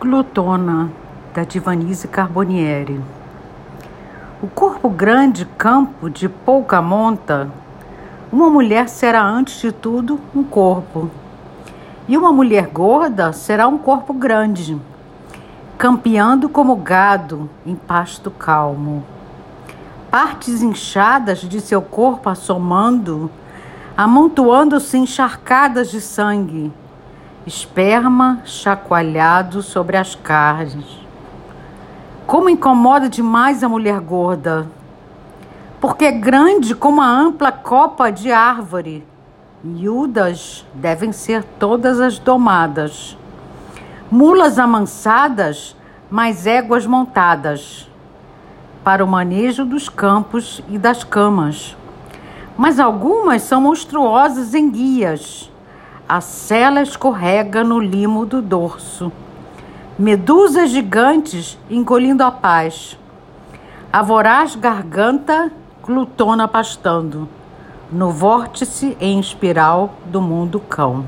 Glutona, da Divanise Carbonieri. O corpo grande, campo de pouca monta, uma mulher será antes de tudo um corpo. E uma mulher gorda será um corpo grande, campeando como gado em pasto calmo. Partes inchadas de seu corpo assomando, amontoando-se encharcadas de sangue esperma chacoalhado sobre as carnes. Como incomoda demais a mulher gorda, porque é grande como a ampla copa de árvore. Miúdas devem ser todas as domadas. Mulas amansadas, mas éguas montadas, para o manejo dos campos e das camas. Mas algumas são monstruosas em guias a cela escorrega no limo do dorso. Medusas gigantes engolindo a paz. A voraz garganta glutona pastando. No vórtice em espiral do mundo cão.